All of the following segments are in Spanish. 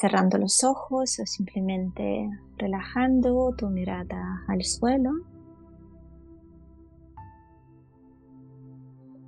cerrando los ojos o simplemente relajando tu mirada al suelo.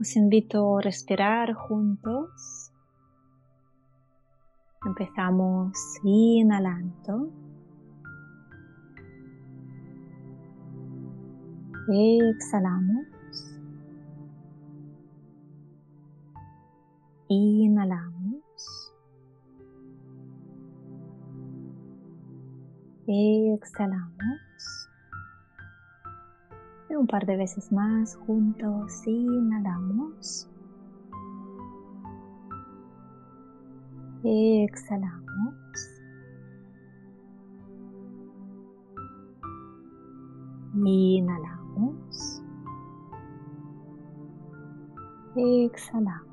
Os invito a respirar juntos. Empezamos inhalando. Exhalamos. Inhalamos. Exhalamos. Y un par de veces más juntos. Inhalamos. Exhalamos. Inhalamos. Exhalamos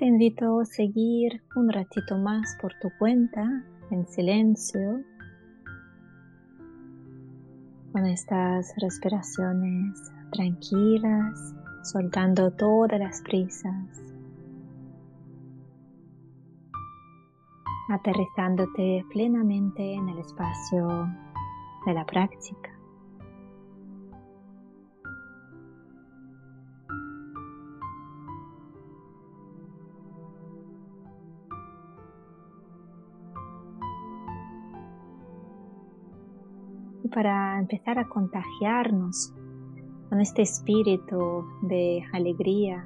te invito a seguir un ratito más por tu cuenta, en silencio, con estas respiraciones tranquilas, soltando todas las prisas, aterrizándote plenamente en el espacio de la práctica. Para empezar a contagiarnos con este espíritu de alegría,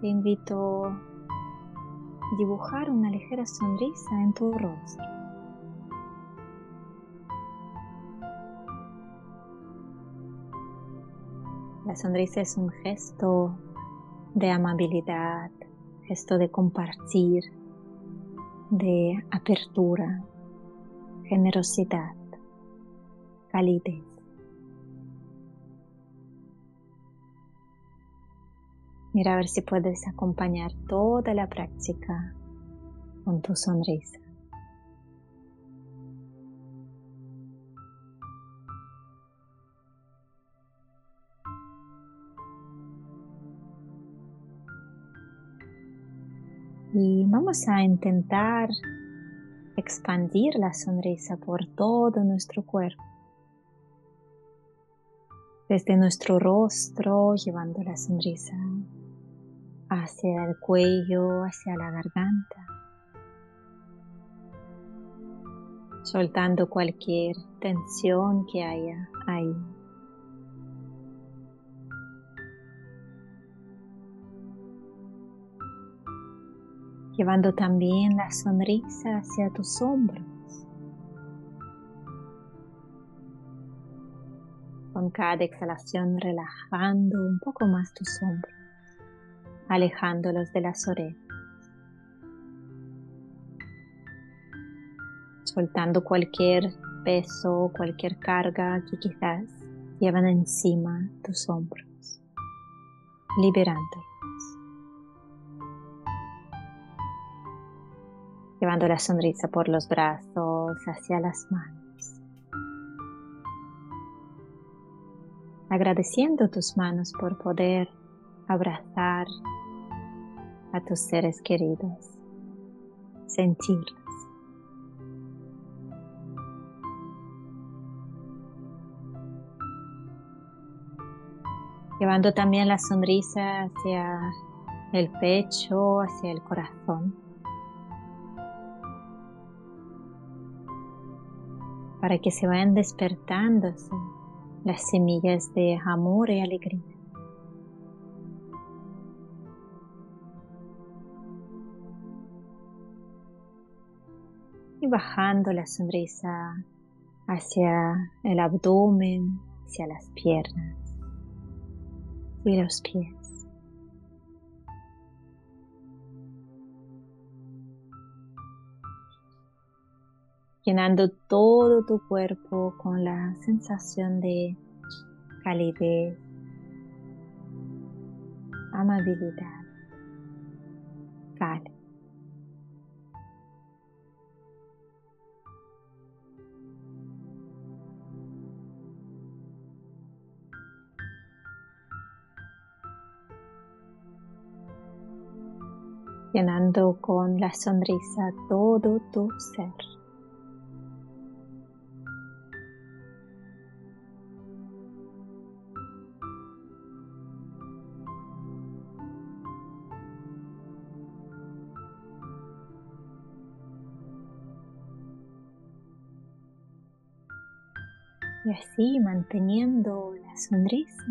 te invito a dibujar una ligera sonrisa en tu rostro. La sonrisa es un gesto de amabilidad, gesto de compartir, de apertura, generosidad calidez. Mira a ver si puedes acompañar toda la práctica con tu sonrisa. Y vamos a intentar expandir la sonrisa por todo nuestro cuerpo desde nuestro rostro, llevando la sonrisa hacia el cuello, hacia la garganta, soltando cualquier tensión que haya ahí. Llevando también la sonrisa hacia tus hombros. Con cada exhalación relajando un poco más tus hombros, alejándolos de las orejas, soltando cualquier peso, cualquier carga que quizás llevan encima tus hombros, liberándolos. Llevando la sonrisa por los brazos hacia las manos agradeciendo tus manos por poder abrazar a tus seres queridos, sentirlos. Llevando también la sonrisa hacia el pecho, hacia el corazón. Para que se vayan despertándose las semillas de amor y alegría. Y bajando la sonrisa hacia el abdomen, hacia las piernas y los pies. Llenando todo tu cuerpo con la sensación de calidez, amabilidad, calma. llenando con la sonrisa todo tu ser. Así, manteniendo la sonrisa,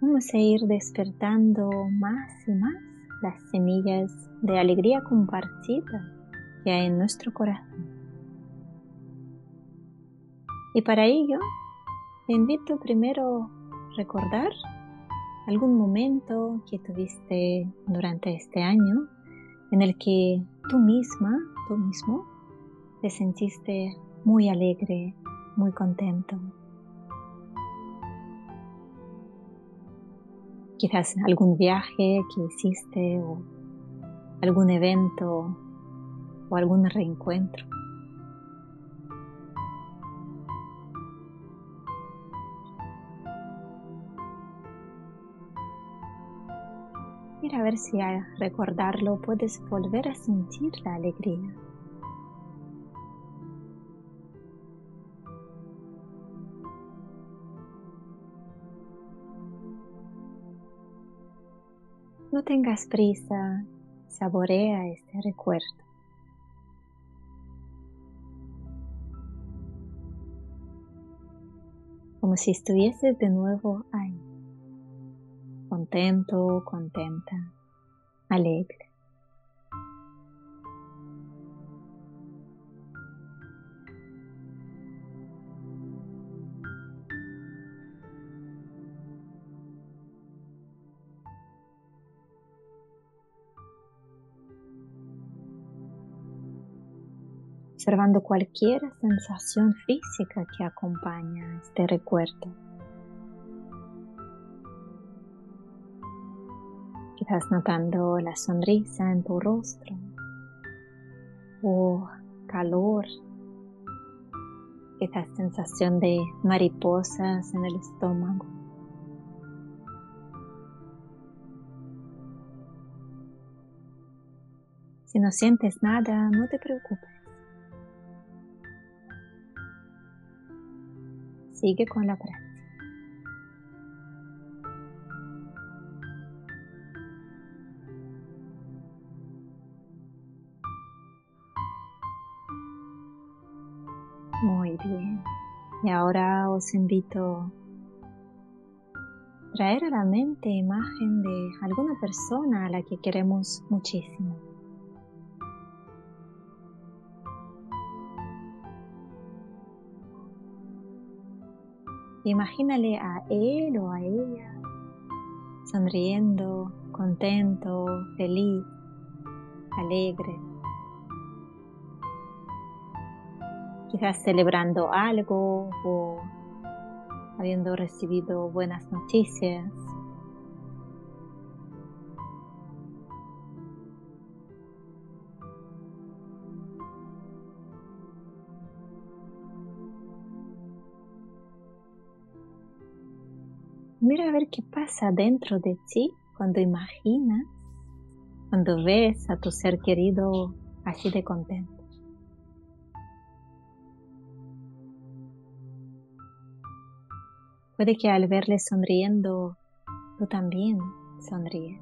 vamos a ir despertando más y más las semillas de alegría compartida que hay en nuestro corazón. Y para ello, te invito primero a recordar algún momento que tuviste durante este año en el que tú misma, tú mismo, te sentiste muy alegre, muy contento. Quizás algún viaje que hiciste o algún evento o algún reencuentro. Mira a ver si al recordarlo puedes volver a sentir la alegría. No tengas prisa, saborea este recuerdo. Como si estuvieses de nuevo ahí, contento, contenta, alegre. Observando cualquier sensación física que acompaña este recuerdo. Quizás notando la sonrisa en tu rostro o calor, quizás sensación de mariposas en el estómago. Si no sientes nada, no te preocupes. Sigue con la práctica. Muy bien. Y ahora os invito a traer a la mente imagen de alguna persona a la que queremos muchísimo. Imagínale a él o a ella sonriendo, contento, feliz, alegre. Quizás celebrando algo o habiendo recibido buenas noticias. Mira a ver qué pasa dentro de ti cuando imaginas, cuando ves a tu ser querido así de contento. Puede que al verle sonriendo, tú también sonríes.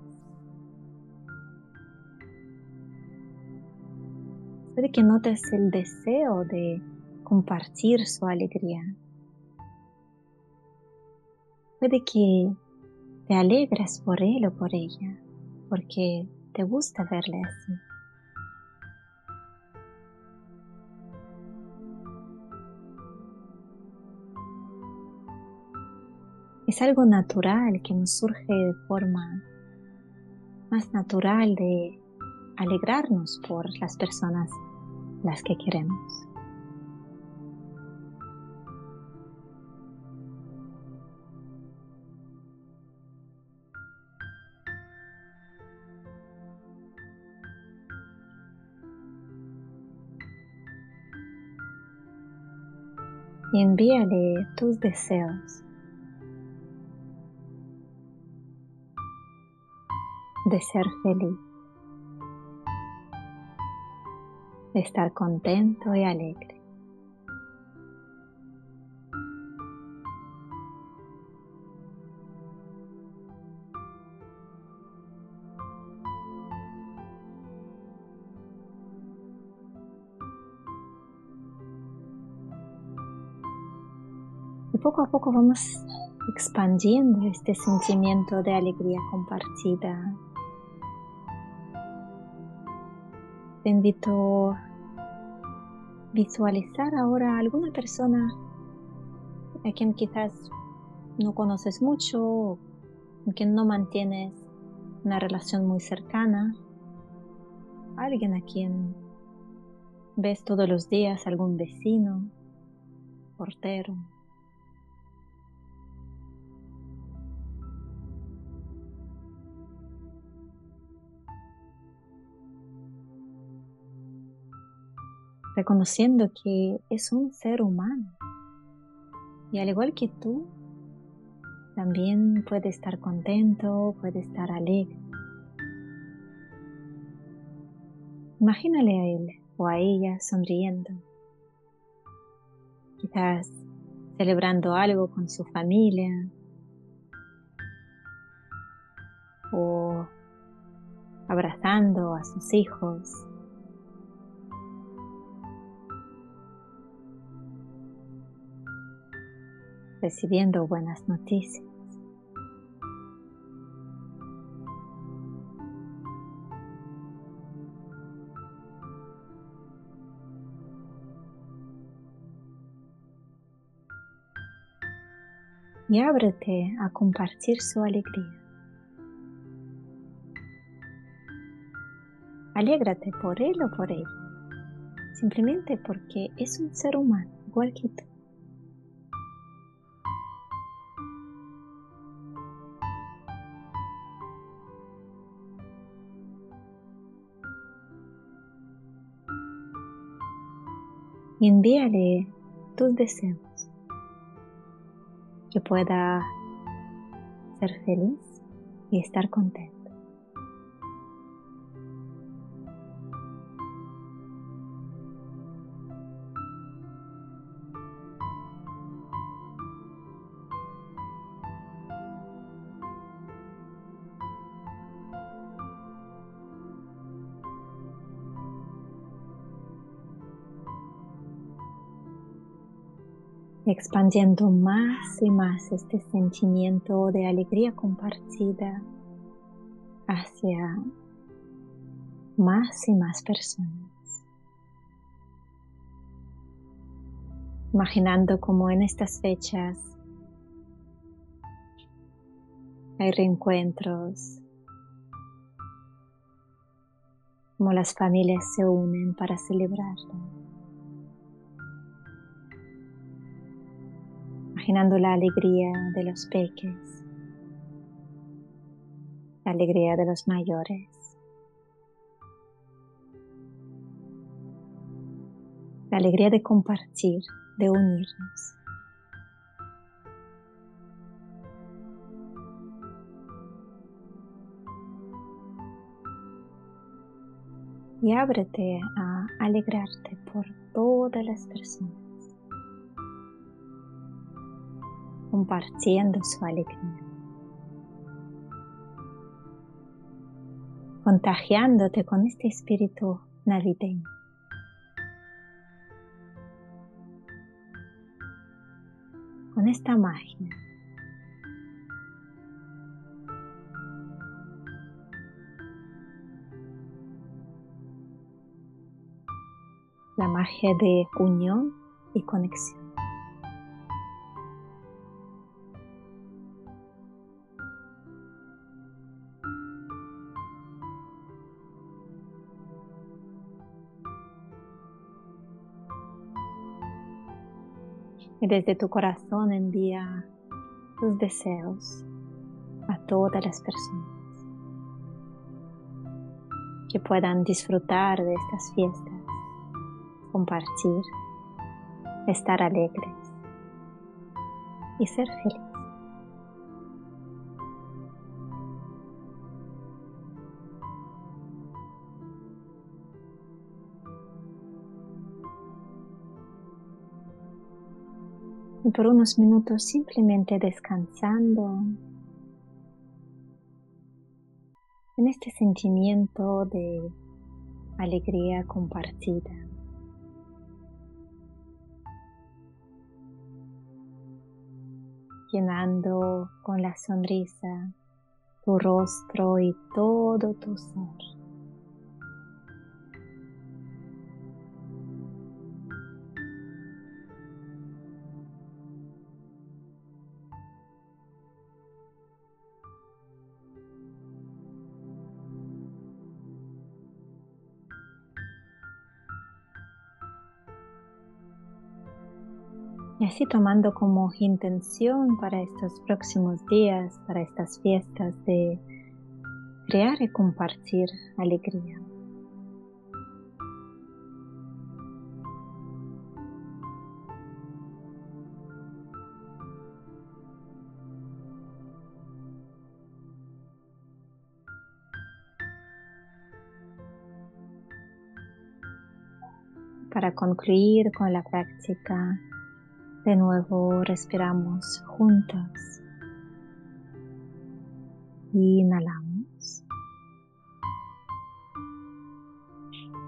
Puede que notes el deseo de compartir su alegría Puede que te alegres por él o por ella, porque te gusta verle así. Es algo natural que nos surge de forma más natural de alegrarnos por las personas las que queremos. y envíale tus deseos. de ser feliz, de estar contento y alegre. Poco a poco vamos expandiendo este sentimiento de alegría compartida. Te invito a visualizar ahora a alguna persona a quien quizás no conoces mucho o quien no mantienes una relación muy cercana. Alguien a quien ves todos los días, algún vecino, portero. Reconociendo que es un ser humano. Y al igual que tú, también puede estar contento, puede estar alegre. Imagínale a él o a ella sonriendo, quizás celebrando algo con su familia. O abrazando a sus hijos recibiendo buenas noticias. Y ábrete a compartir su alegría. Alégrate por él o por ella, simplemente porque es un ser humano igual que tú. Envíale tus deseos, que pueda ser feliz y estar contento. Expandiendo más y más este sentimiento de alegría compartida hacia más y más personas. Imaginando como en estas fechas hay reencuentros, como las familias se unen para celebrarlo. Imaginando la alegría de los peques, la alegría de los mayores. La alegría de compartir, de unirnos. Y ábrete a alegrarte por todas las personas. Compartiendo su alegría, contagiándote con este espíritu navideño. con esta magia. La magia de unión y conexión. Y desde tu corazón envía tus deseos a todas las personas que puedan disfrutar de estas fiestas, compartir, estar alegres y ser felices. Y por unos minutos simplemente descansando en este sentimiento de alegría compartida. llenando con la sonrisa tu rostro y todo tu ser. Y así tomando como intención para estos próximos días, para estas fiestas, de crear y compartir alegría. Para concluir con la práctica de nuevo respiramos juntos. Inhalamos.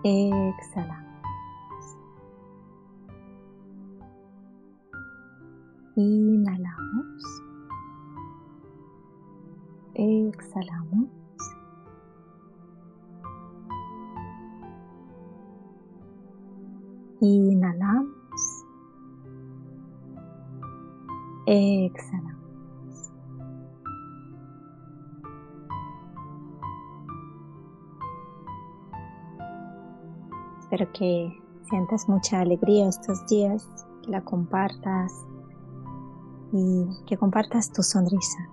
Exhalamos. Inhalamos. Exhalamos. Inhalamos. Exhalamos. Espero que sientas mucha alegría estos días, que la compartas y que compartas tu sonrisa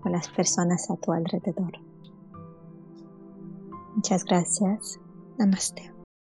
con las personas a tu alrededor. Muchas gracias. Namaste.